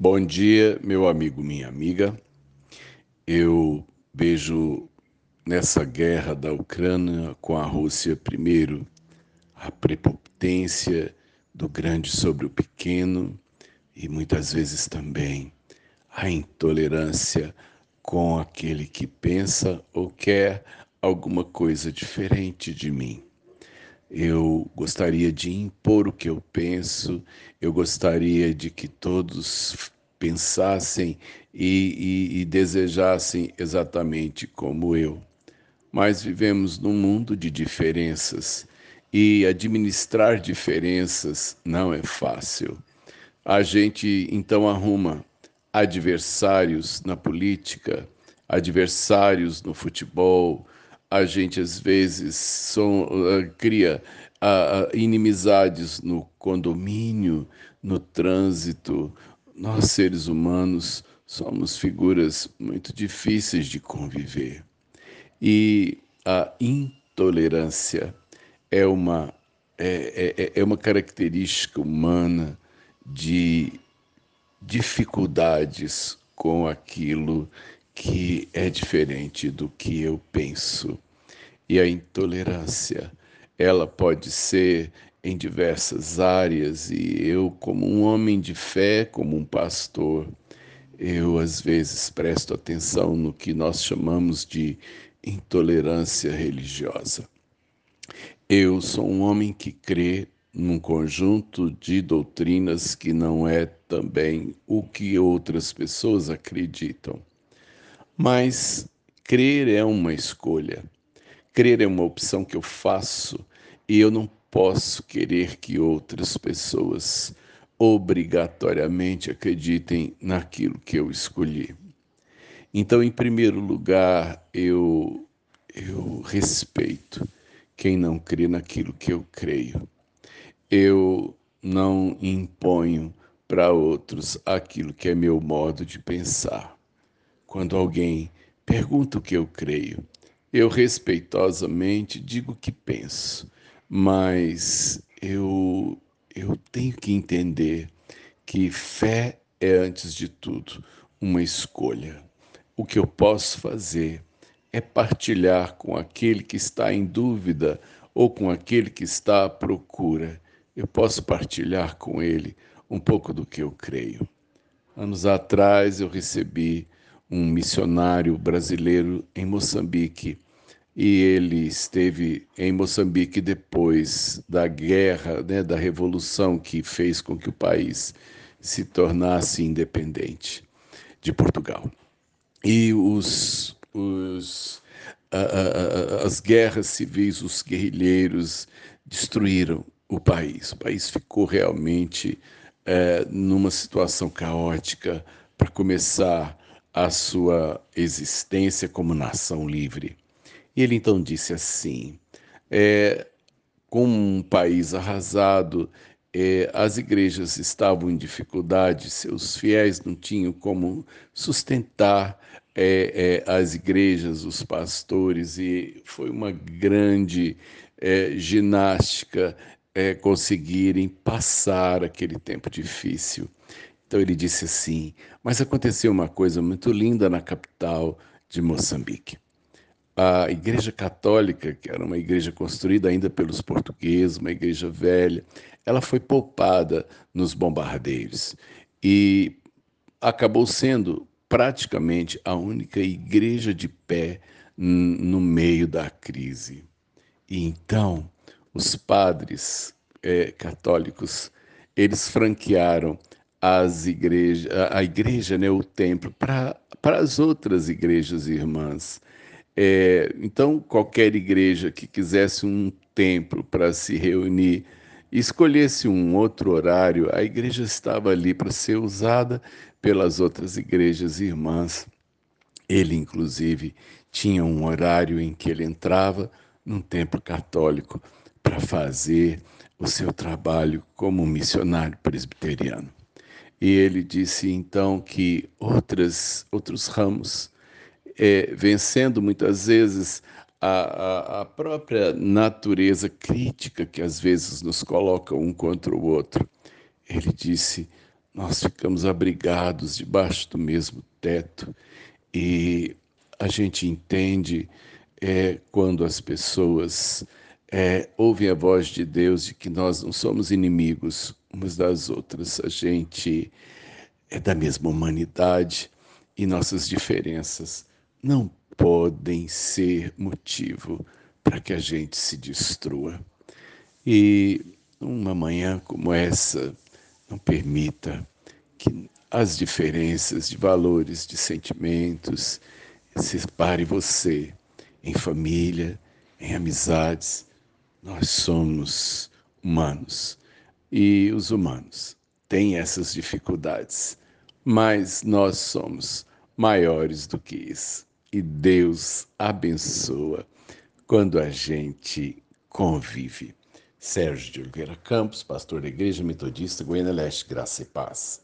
Bom dia, meu amigo, minha amiga. Eu vejo nessa guerra da Ucrânia com a Rússia, primeiro, a prepotência do grande sobre o pequeno e muitas vezes também a intolerância com aquele que pensa ou quer alguma coisa diferente de mim. Eu gostaria de impor o que eu penso, eu gostaria de que todos pensassem e, e, e desejassem exatamente como eu. Mas vivemos num mundo de diferenças e administrar diferenças não é fácil. A gente então arruma adversários na política, adversários no futebol, a gente às vezes son, uh, cria uh, inimizades no condomínio, no trânsito. Nós, seres humanos, somos figuras muito difíceis de conviver. E a intolerância é uma, é, é, é uma característica humana de dificuldades com aquilo que é diferente do que eu penso. E a intolerância, ela pode ser em diversas áreas, e eu, como um homem de fé, como um pastor, eu às vezes presto atenção no que nós chamamos de intolerância religiosa. Eu sou um homem que crê num conjunto de doutrinas que não é também o que outras pessoas acreditam. Mas crer é uma escolha. Crer é uma opção que eu faço e eu não posso querer que outras pessoas obrigatoriamente acreditem naquilo que eu escolhi. Então, em primeiro lugar, eu eu respeito quem não crê naquilo que eu creio. Eu não imponho para outros aquilo que é meu modo de pensar. Quando alguém pergunta o que eu creio, eu respeitosamente digo o que penso, mas eu, eu tenho que entender que fé é, antes de tudo, uma escolha. O que eu posso fazer é partilhar com aquele que está em dúvida ou com aquele que está à procura. Eu posso partilhar com ele um pouco do que eu creio. Anos atrás eu recebi um missionário brasileiro em Moçambique. E ele esteve em Moçambique depois da guerra, né, da revolução que fez com que o país se tornasse independente de Portugal. E os, os, a, a, as guerras civis, os guerrilheiros destruíram o país. O país ficou realmente é, numa situação caótica. Para começar, a sua existência como nação livre. E ele então disse assim: é, com um país arrasado, é, as igrejas estavam em dificuldade, seus fiéis não tinham como sustentar é, é, as igrejas, os pastores, e foi uma grande é, ginástica é, conseguirem passar aquele tempo difícil. Então ele disse assim: Mas aconteceu uma coisa muito linda na capital de Moçambique. A Igreja Católica, que era uma igreja construída ainda pelos portugueses, uma igreja velha, ela foi poupada nos bombardeios e acabou sendo praticamente a única igreja de pé no meio da crise. E então os padres é, católicos eles franquearam as igrejas, a igreja, né, o templo, para as outras igrejas irmãs. É, então, qualquer igreja que quisesse um templo para se reunir, escolhesse um outro horário, a igreja estava ali para ser usada pelas outras igrejas irmãs. Ele, inclusive, tinha um horário em que ele entrava num templo católico para fazer o seu trabalho como missionário presbiteriano. E ele disse então que outras, outros ramos, é, vencendo muitas vezes a, a, a, própria natureza crítica que às vezes nos coloca um contra o outro, ele disse: nós ficamos abrigados debaixo do mesmo teto. E a gente entende é, quando as pessoas é, ouvem a voz de Deus de que nós não somos inimigos umas das outras, a gente é da mesma humanidade e nossas diferenças não podem ser motivo para que a gente se destrua. E uma manhã como essa, não permita que as diferenças de valores, de sentimentos, separe você em família, em amizades. Nós somos humanos e os humanos têm essas dificuldades, mas nós somos maiores do que isso. E Deus abençoa quando a gente convive. Sérgio de Oliveira Campos, pastor da Igreja Metodista Goiânia Leste, Graça e Paz.